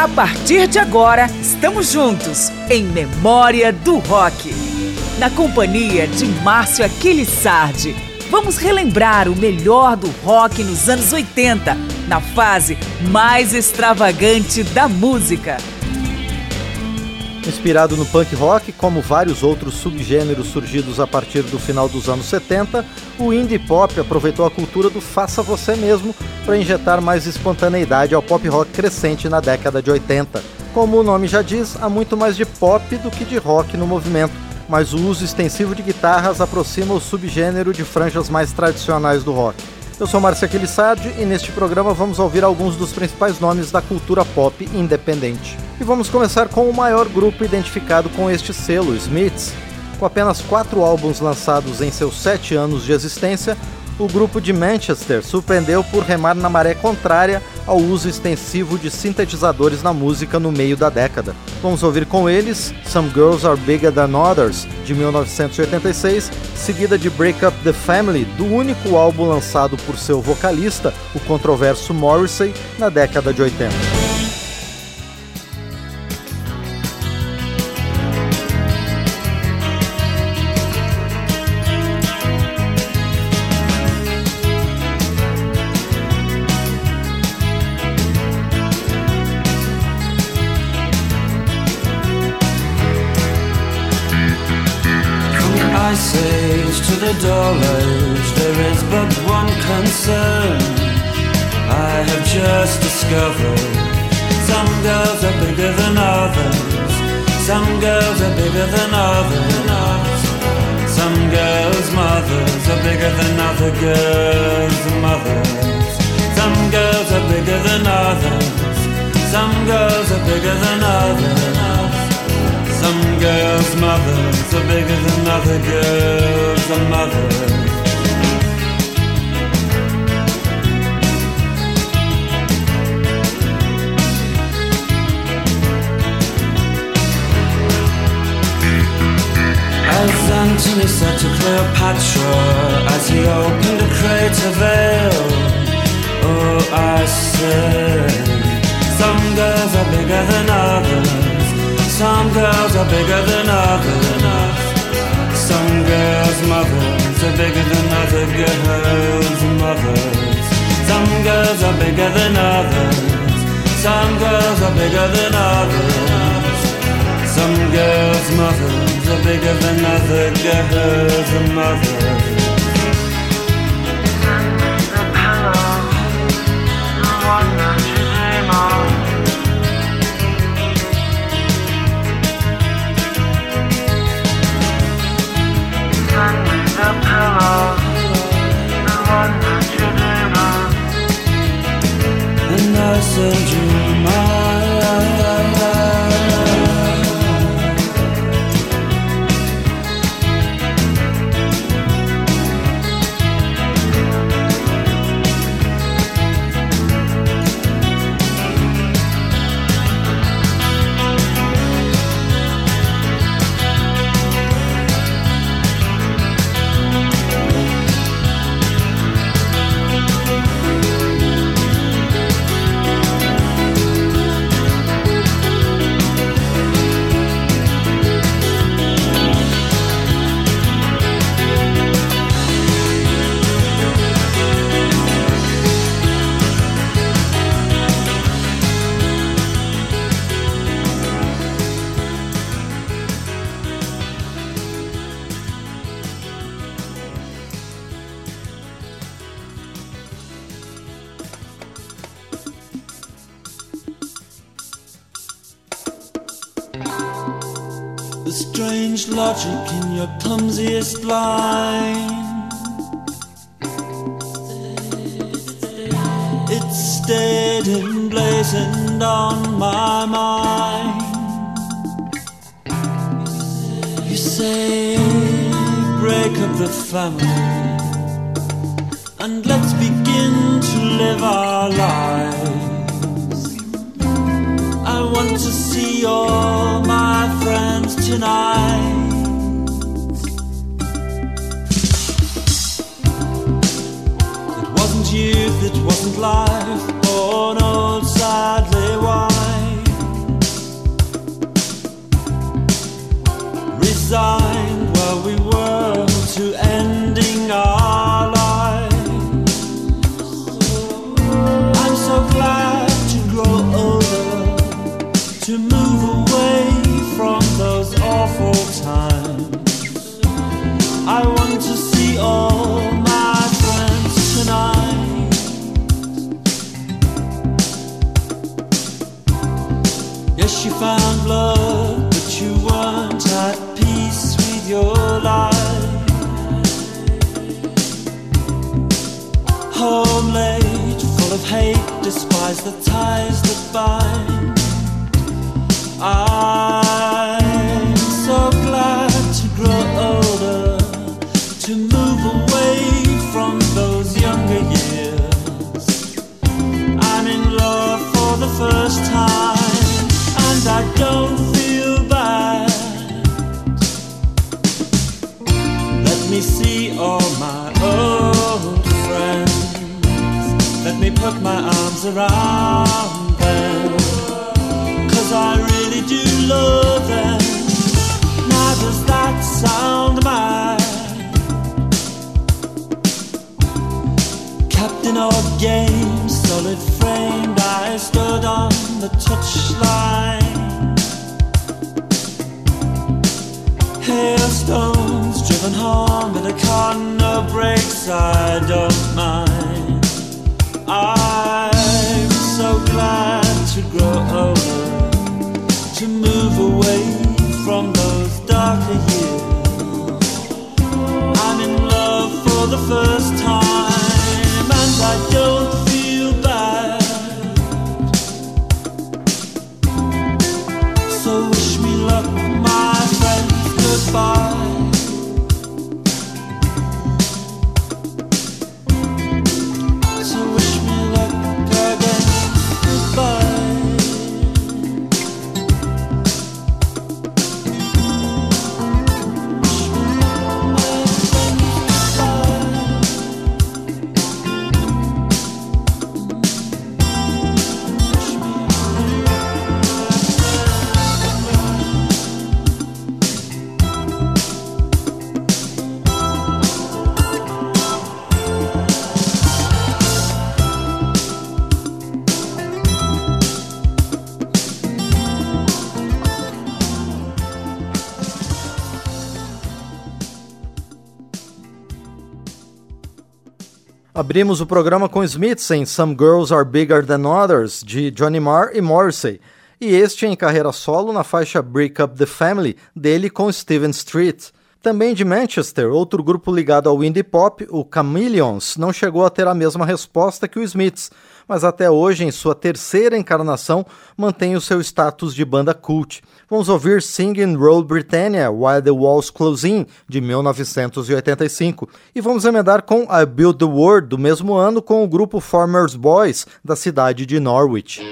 A partir de agora, estamos juntos em Memória do Rock. Na companhia de Márcio Aquiles Sardi, vamos relembrar o melhor do rock nos anos 80, na fase mais extravagante da música. Inspirado no punk rock, como vários outros subgêneros surgidos a partir do final dos anos 70, o indie pop aproveitou a cultura do faça você mesmo para injetar mais espontaneidade ao pop rock crescente na década de 80. Como o nome já diz, há muito mais de pop do que de rock no movimento, mas o uso extensivo de guitarras aproxima o subgênero de franjas mais tradicionais do rock. Eu sou Márcio Aquilissardi e neste programa vamos ouvir alguns dos principais nomes da cultura pop independente. E vamos começar com o maior grupo identificado com este selo, Smiths. Com apenas quatro álbuns lançados em seus sete anos de existência, o grupo de Manchester surpreendeu por remar na maré contrária ao uso extensivo de sintetizadores na música no meio da década. Vamos ouvir com eles Some Girls Are Bigger Than Others, de 1986, seguida de Break Up the Family, do único álbum lançado por seu vocalista, o controverso Morrissey, na década de 80. Some girls are bigger than others. Some girls' mothers are bigger than other girls' mothers. Some girls are bigger than others. Some girls are bigger than others. Some girls' mothers are bigger than other girls' mothers. As Antony said to Cleopatra as he opened a crater veil, Oh, I said, some girls are bigger than others. Some girls are bigger than others. Some girls' mothers are bigger than other girls' mothers. Some girls are bigger than others. Some girls are bigger than others. Some girls' mothers are bigger than other girls' mothers. The the that you dream of. Send me the the that you dream of. And I'll send you mine. Clumsiest line. It stayed emblazoned on my mind. You say, break up the family and let's begin to live our lives. I want to see all my friends tonight. Wasn't life born old sadly why? Resign. Abrimos o programa com Smiths em Some Girls Are Bigger Than Others, de Johnny Marr e Morrissey, e este em carreira solo na faixa Break Up the Family, dele com Steven Street. Também de Manchester, outro grupo ligado ao indie pop, o Chameleons, não chegou a ter a mesma resposta que o Smiths, mas até hoje, em sua terceira encarnação, mantém o seu status de banda cult. Vamos ouvir Singing Roll Britannia While the Walls Close In, de 1985, e vamos emendar com I Build the World, do mesmo ano, com o grupo Farmers Boys, da cidade de Norwich.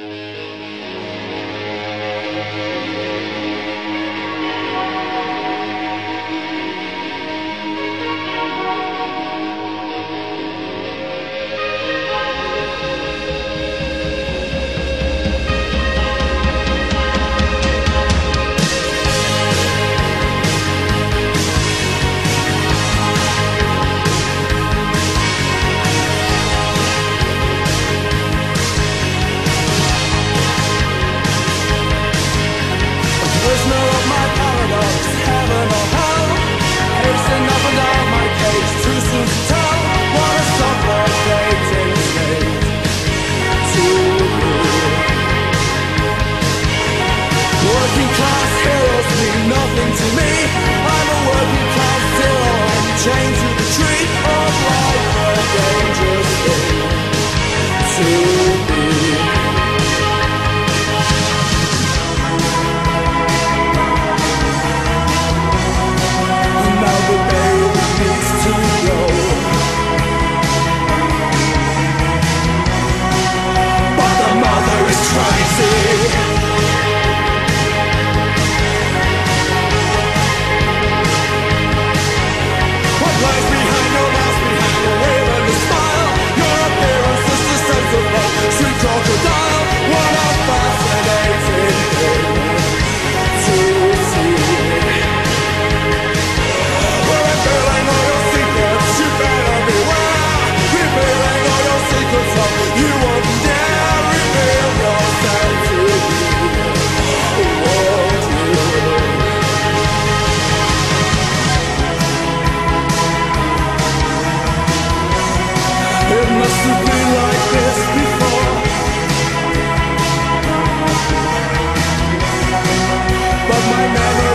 Whenever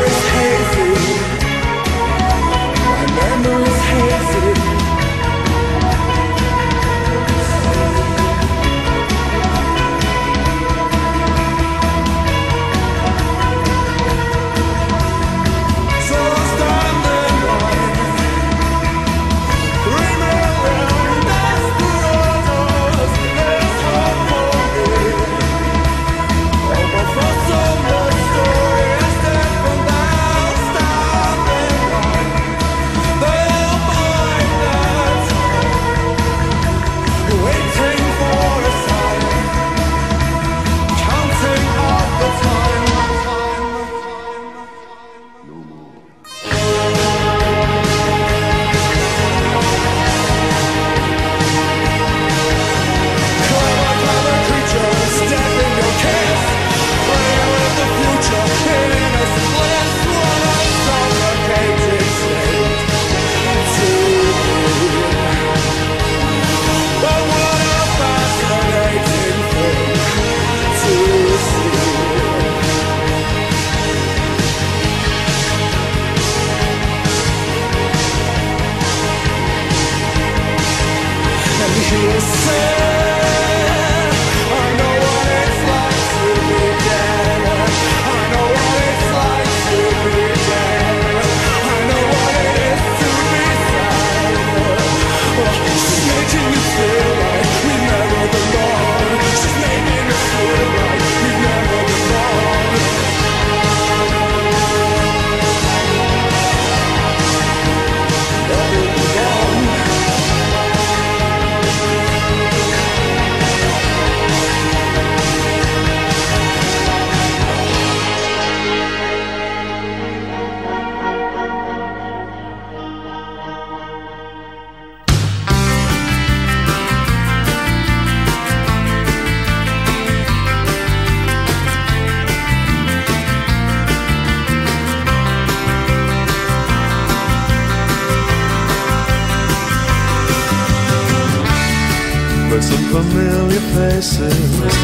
faces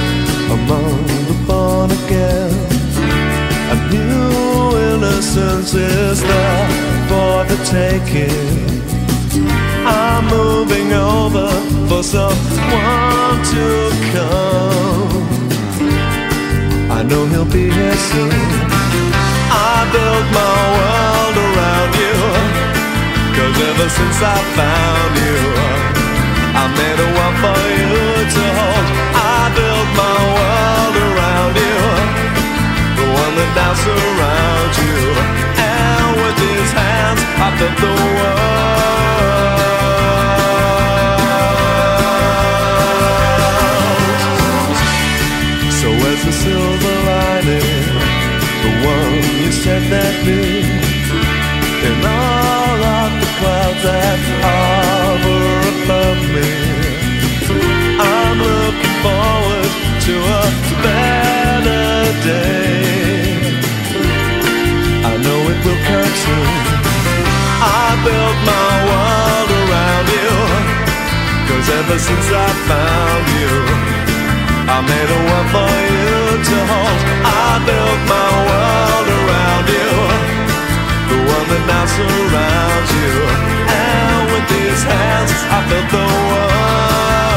among the born again. A new innocence is there for the taking. I'm moving over for someone to come. I know he'll be here soon. I built my world around you. Cause ever since I found you, I made a one for you to hold. My world around you. The one that now surrounds you. And with his hands, I built the world. So where's the silver lining, the one you said that be. In all of the clouds that hover to a better day. I know it will come soon. I built my world around you, cause ever since I found you. I made a world for you to hold. I built my world around you, the one that now surrounds you. And with these hands, I built the ever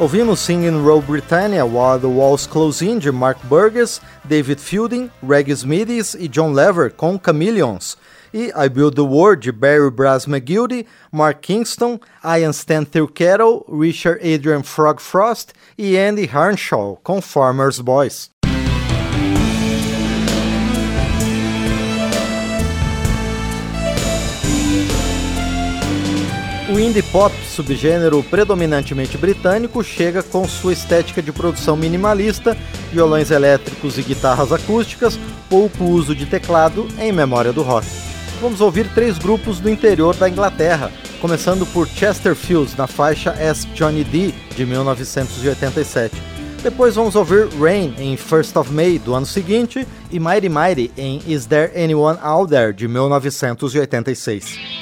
Ouvimos Singing Row Britannia While the Walls Close In de Mark Burgess, David Fielding, Reggie Smithies e John Lever com Chameleons. E I Build the World de Barry Brass McGildy, Mark Kingston, Ian Stan Kettle, Richard Adrian Frog Frost e Andy Harnshaw com Farmer's Boys. O indie pop, subgênero predominantemente britânico, chega com sua estética de produção minimalista, violões elétricos e guitarras acústicas, pouco uso de teclado em memória do rock. Vamos ouvir três grupos do interior da Inglaterra, começando por Chesterfields na faixa Ask Johnny D de 1987. Depois vamos ouvir Rain em First of May do ano seguinte e Mighty Mighty em Is There Anyone Out There de 1986.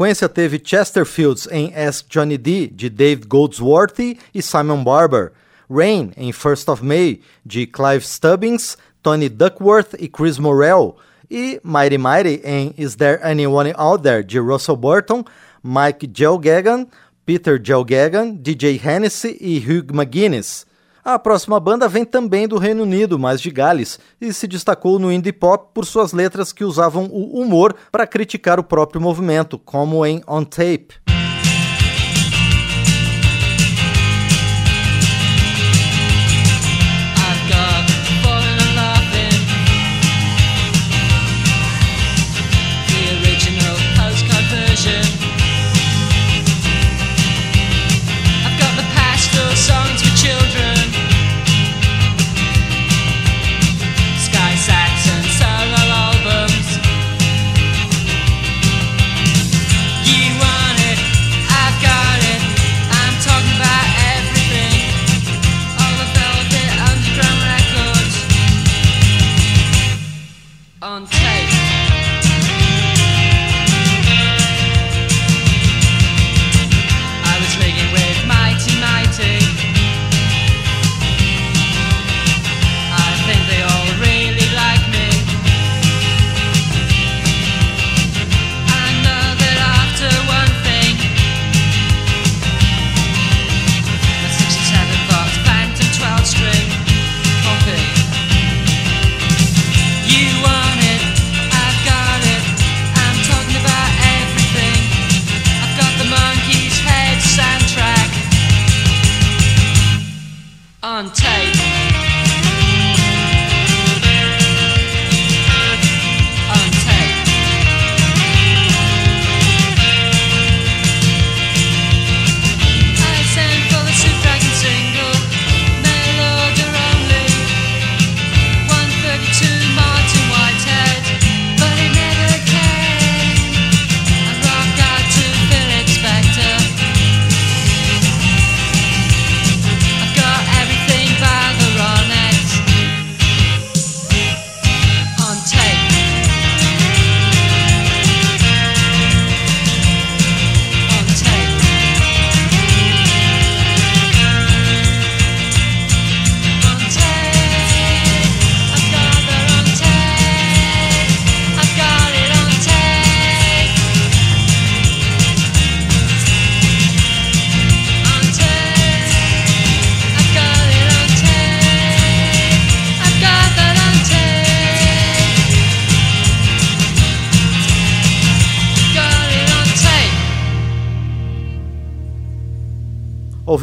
Sequência teve Chesterfields em Ask Johnny D, de Dave Goldsworthy e Simon Barber, Rain em First of May, de Clive Stubbings, Tony Duckworth e Chris Morrell, e Mighty Mighty em Is There Anyone Out There, de Russell Burton, Mike Gelgagan, Peter Gelgagan, DJ Hennessy e Hugh McGuinness. A próxima banda vem também do Reino Unido, mas de Gales, e se destacou no indie pop por suas letras que usavam o humor para criticar o próprio movimento, como em On Tape.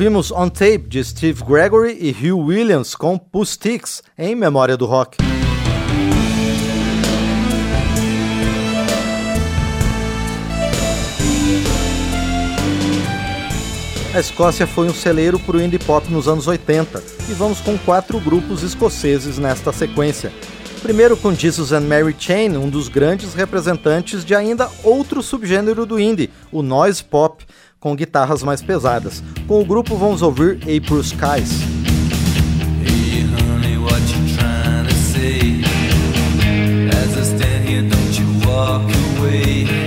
Ouvimos On Tape de Steve Gregory e Hugh Williams com Puss-Sticks em memória do rock. A Escócia foi um celeiro para o indie pop nos anos 80 e vamos com quatro grupos escoceses nesta sequência. Primeiro com Jesus and Mary Chain, um dos grandes representantes de ainda outro subgênero do indie, o noise pop, com guitarras mais pesadas. Com o grupo vamos ouvir April Skies. Hey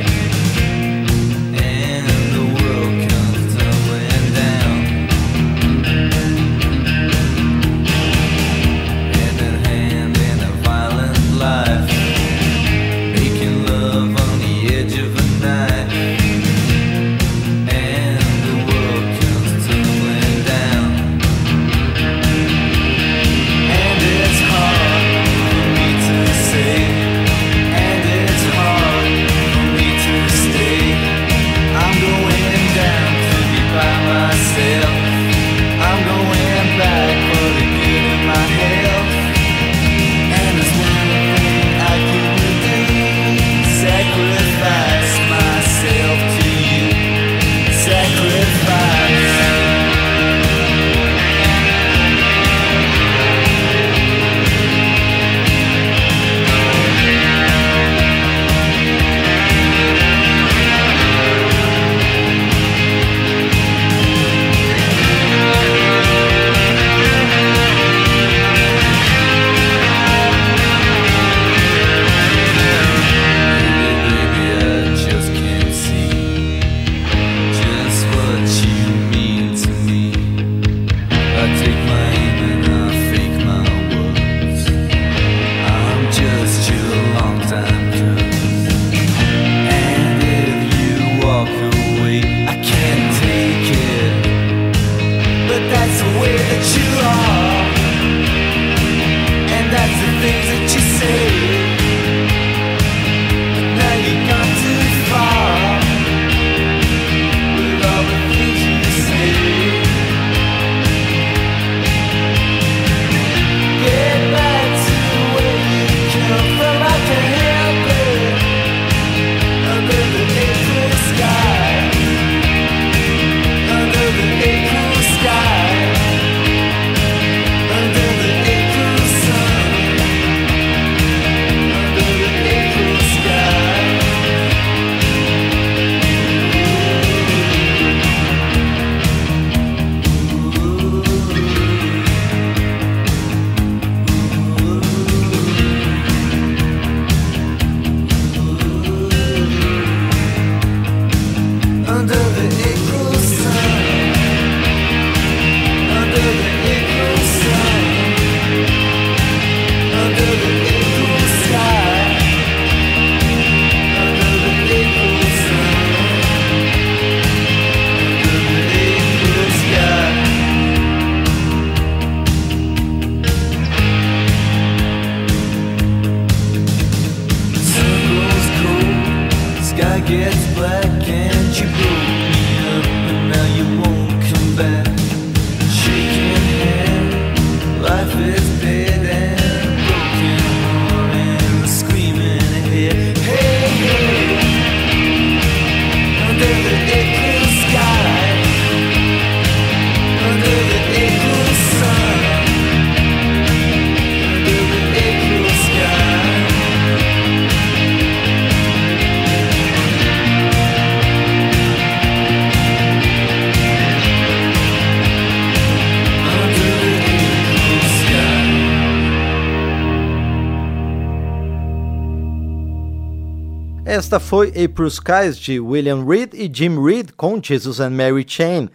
Esta foi April Skies de William Reed e Jim Reed com Jesus and Mary Chain.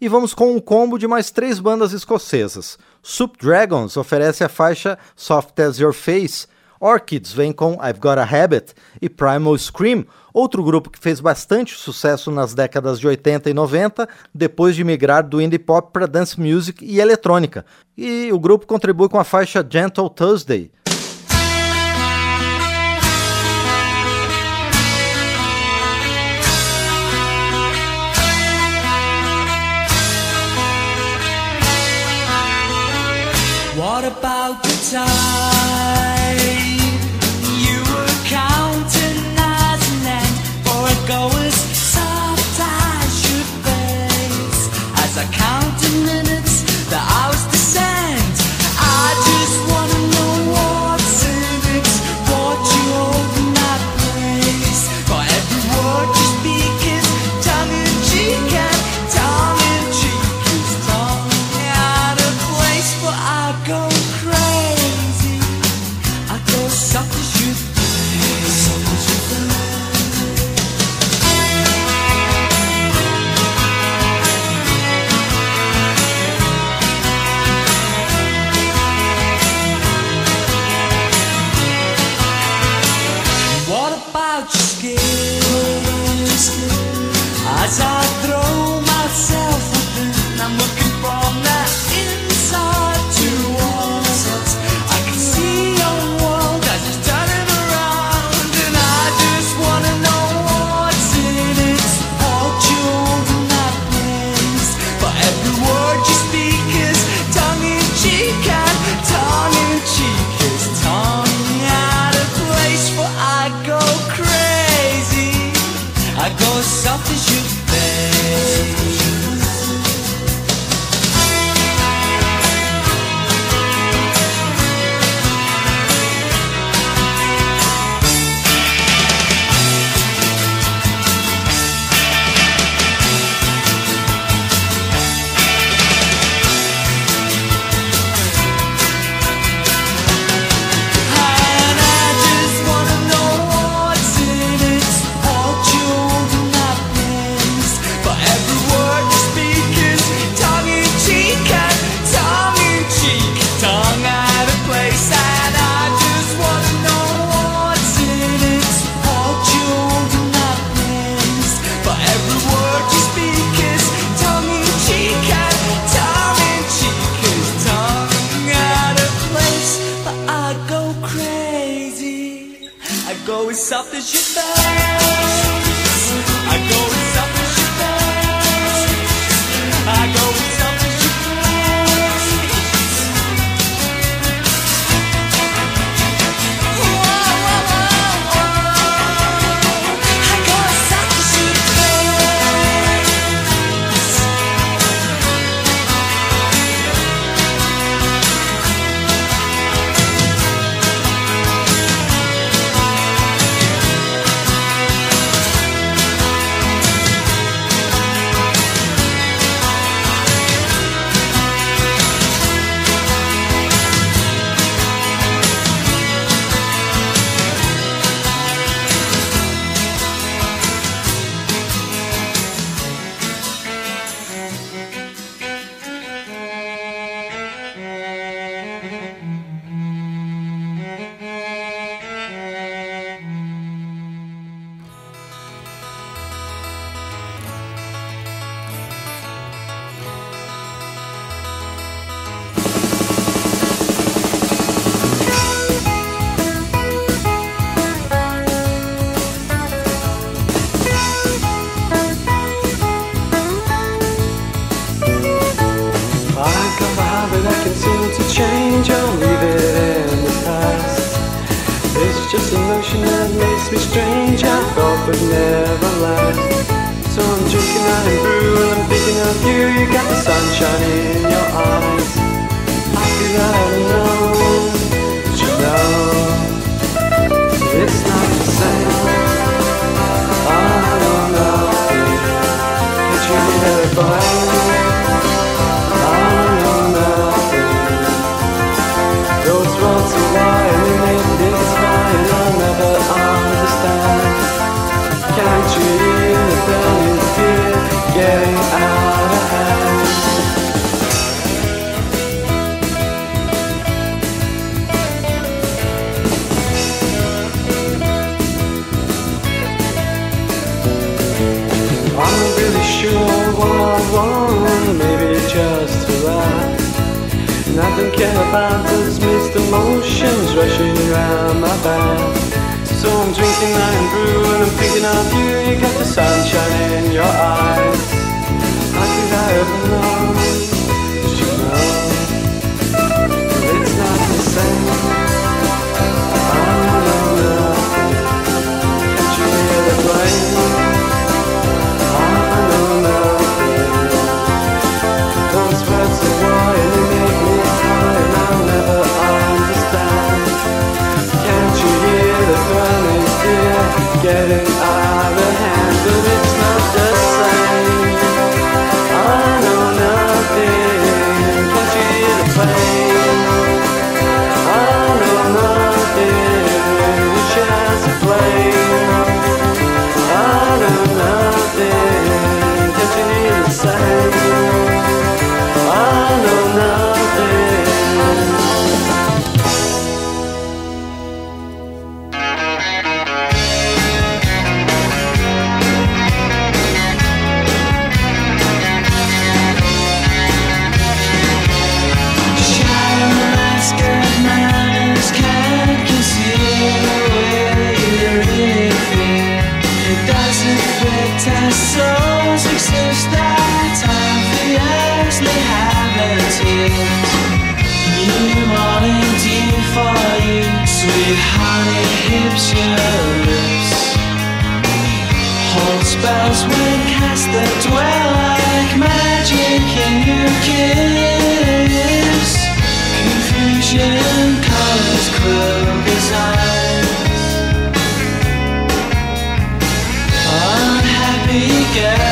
E vamos com um combo de mais três bandas escocesas. Soup Dragons oferece a faixa Soft as Your Face, Orchids vem com I've Got a Habit e Primal Scream, outro grupo que fez bastante sucesso nas décadas de 80 e 90, depois de migrar do indie pop para dance music e eletrônica. E o grupo contribui com a faixa Gentle Thursday. deixar. I'm drinking iron brew and I'm thinking of you. You got the sunshine in your eyes. How could I ever know? tiny hips, your lips Hold spells when cast that dwell like magic in your kiss. Confusion colors Unhappy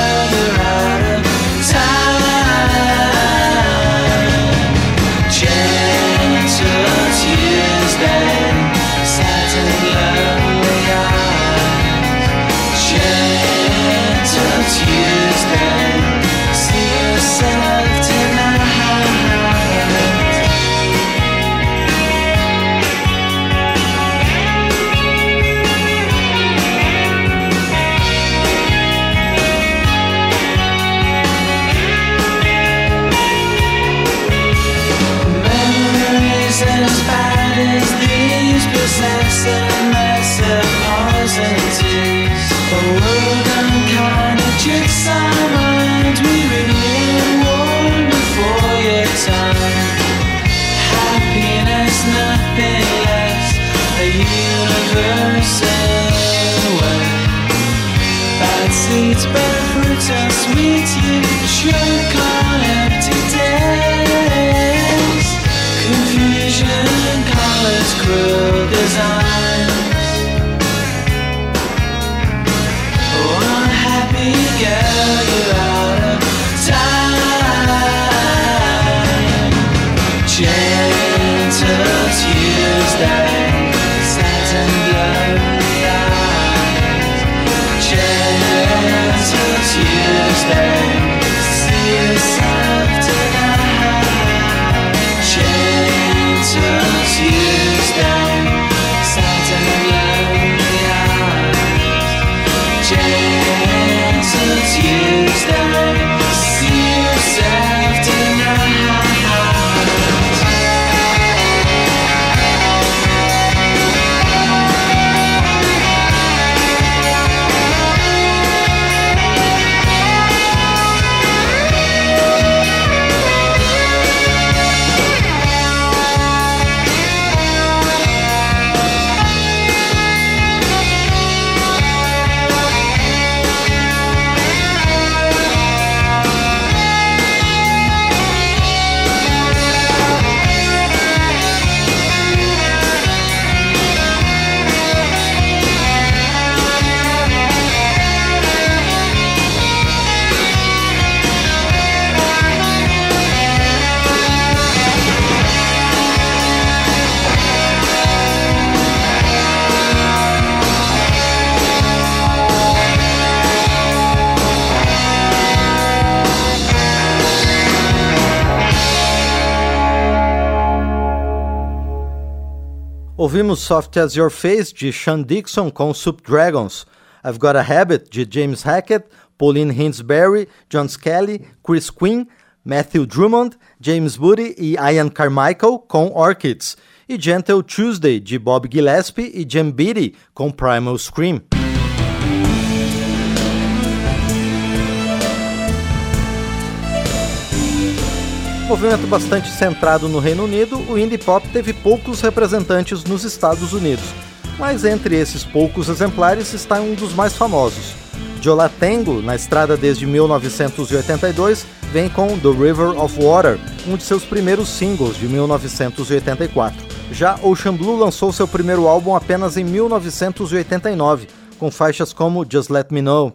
Ouvimos Soft As Your Face, de Sean Dixon, com Subdragons. I've Got a Habit, de James Hackett, Pauline Hinsberry, John Skelly, Chris Quinn, Matthew Drummond, James Booty e Ian Carmichael, com Orchids. E Gentle Tuesday, de Bob Gillespie e Jim Beattie, com Primal Scream. Movimento bastante centrado no Reino Unido, o indie pop teve poucos representantes nos Estados Unidos, mas entre esses poucos exemplares está um dos mais famosos. Jolatengo, na estrada desde 1982, vem com The River of Water, um de seus primeiros singles de 1984. Já Ocean Blue lançou seu primeiro álbum apenas em 1989, com faixas como Just Let Me Know.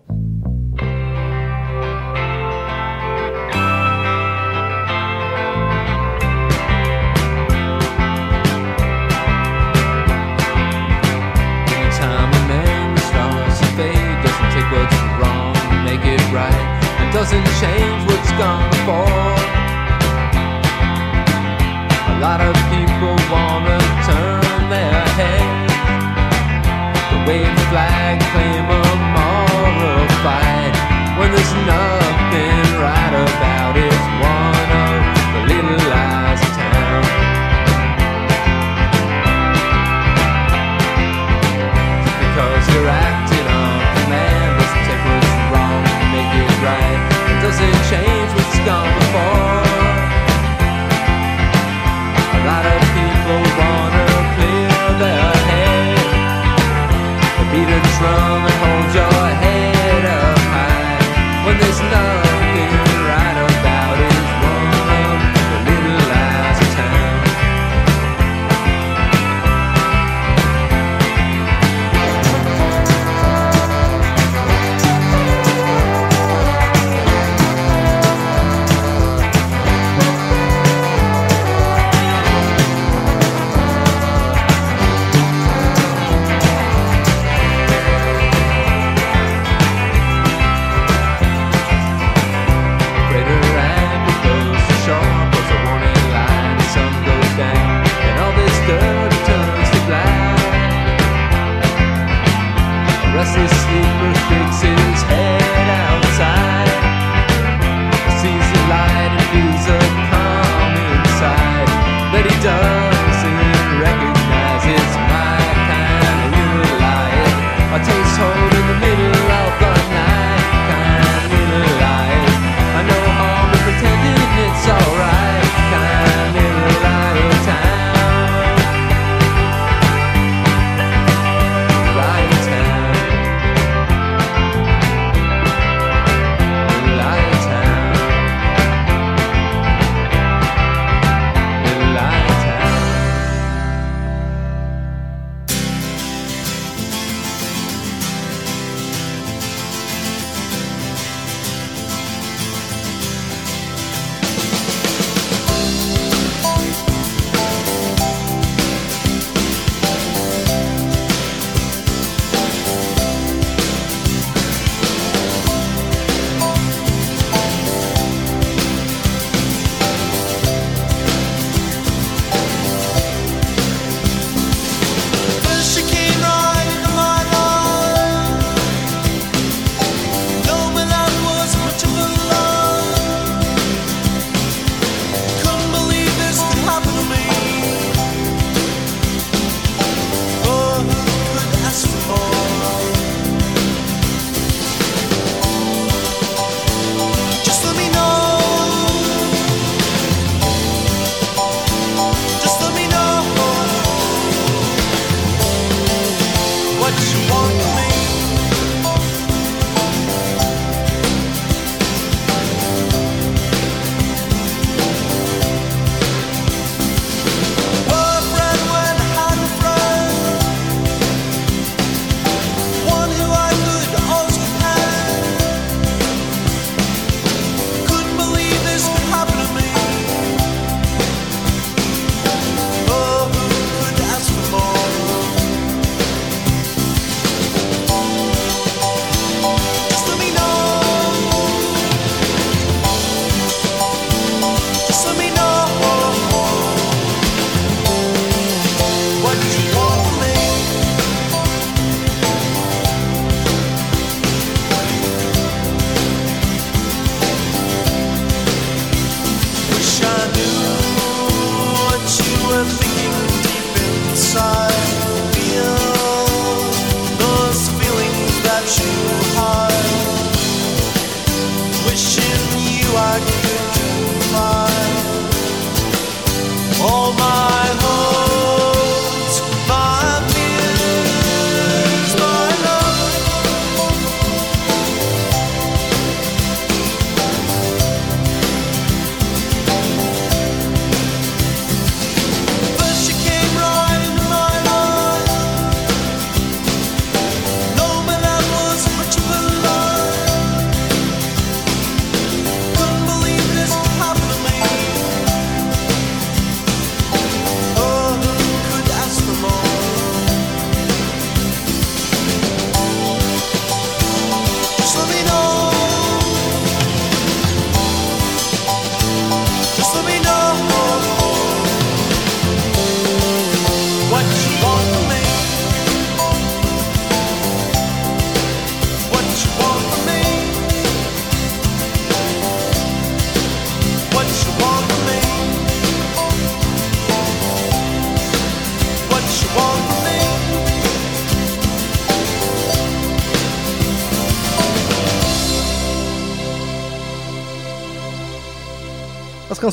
the sleeper fixes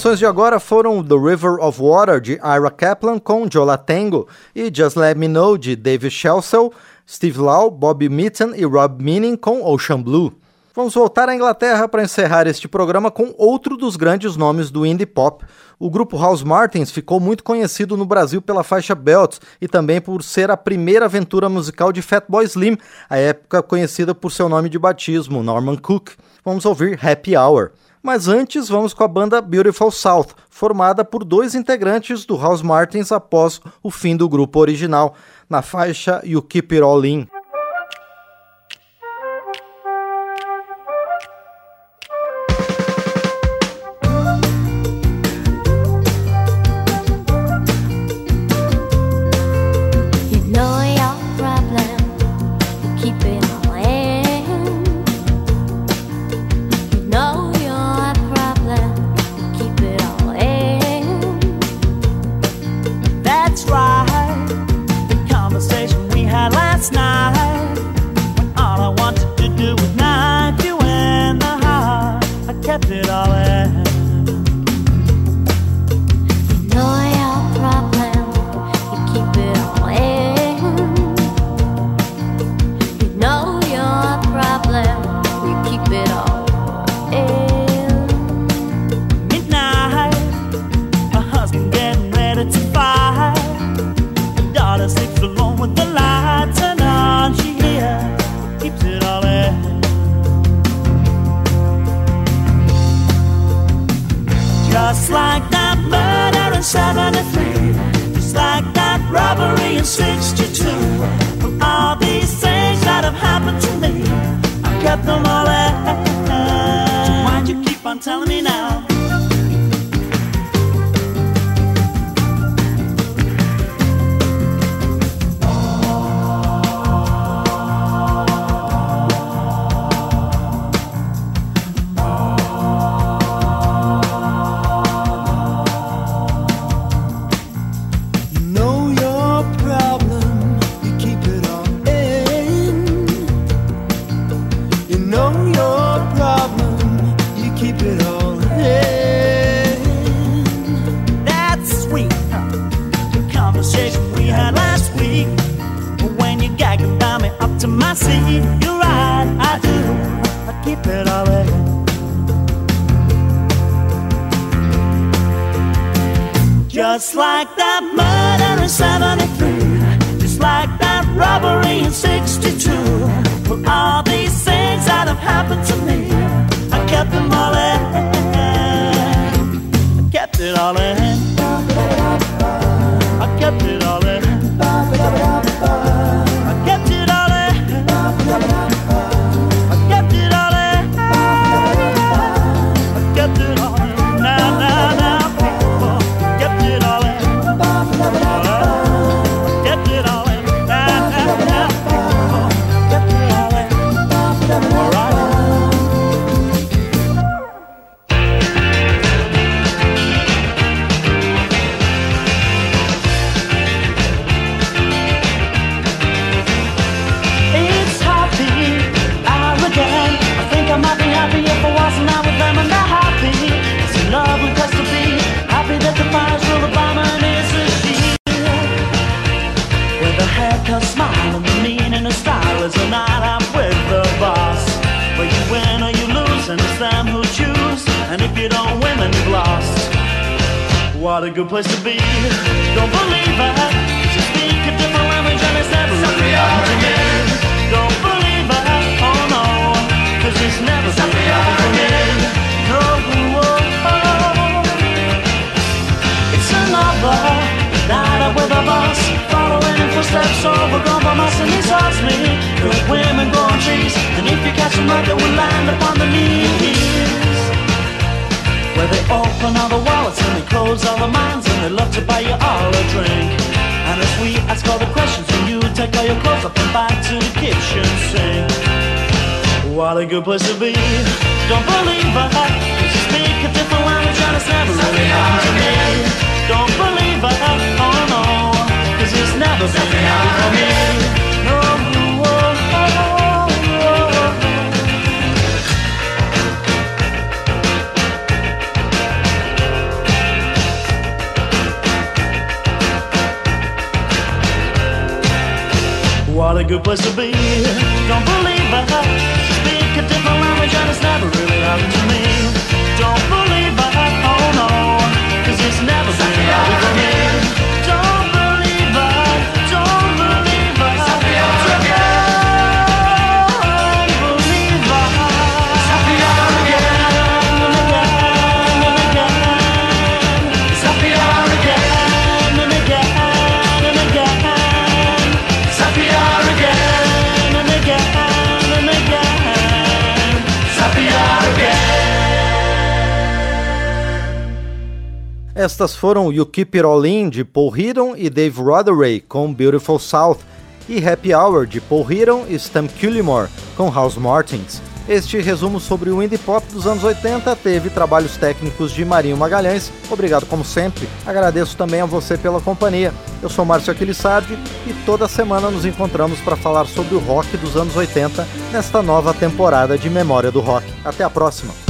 canções de agora foram The River of Water, de Ira Kaplan, com Jola Tango, e Just Let Me Know, de Dave Shelsell, Steve Lau, Bob Mitten e Rob Meaning, com Ocean Blue. Vamos voltar à Inglaterra para encerrar este programa com outro dos grandes nomes do indie pop. O grupo House Martins ficou muito conhecido no Brasil pela faixa Belt e também por ser a primeira aventura musical de Fatboy Slim, à época conhecida por seu nome de batismo, Norman Cook. Vamos ouvir Happy Hour. Mas antes, vamos com a banda Beautiful South, formada por dois integrantes do House Martins após o fim do grupo original, na faixa You Keep It All In. Place to be. Estas foram You Keep It All In, de Paul Heaton e Dave Rotheray, com Beautiful South, e Happy Hour, de Paul Heaton e Stan Cullimore, com House Martins. Este resumo sobre o indie pop dos anos 80 teve trabalhos técnicos de Marinho Magalhães. Obrigado como sempre. Agradeço também a você pela companhia. Eu sou Márcio Aquilissardi e toda semana nos encontramos para falar sobre o rock dos anos 80 nesta nova temporada de Memória do Rock. Até a próxima.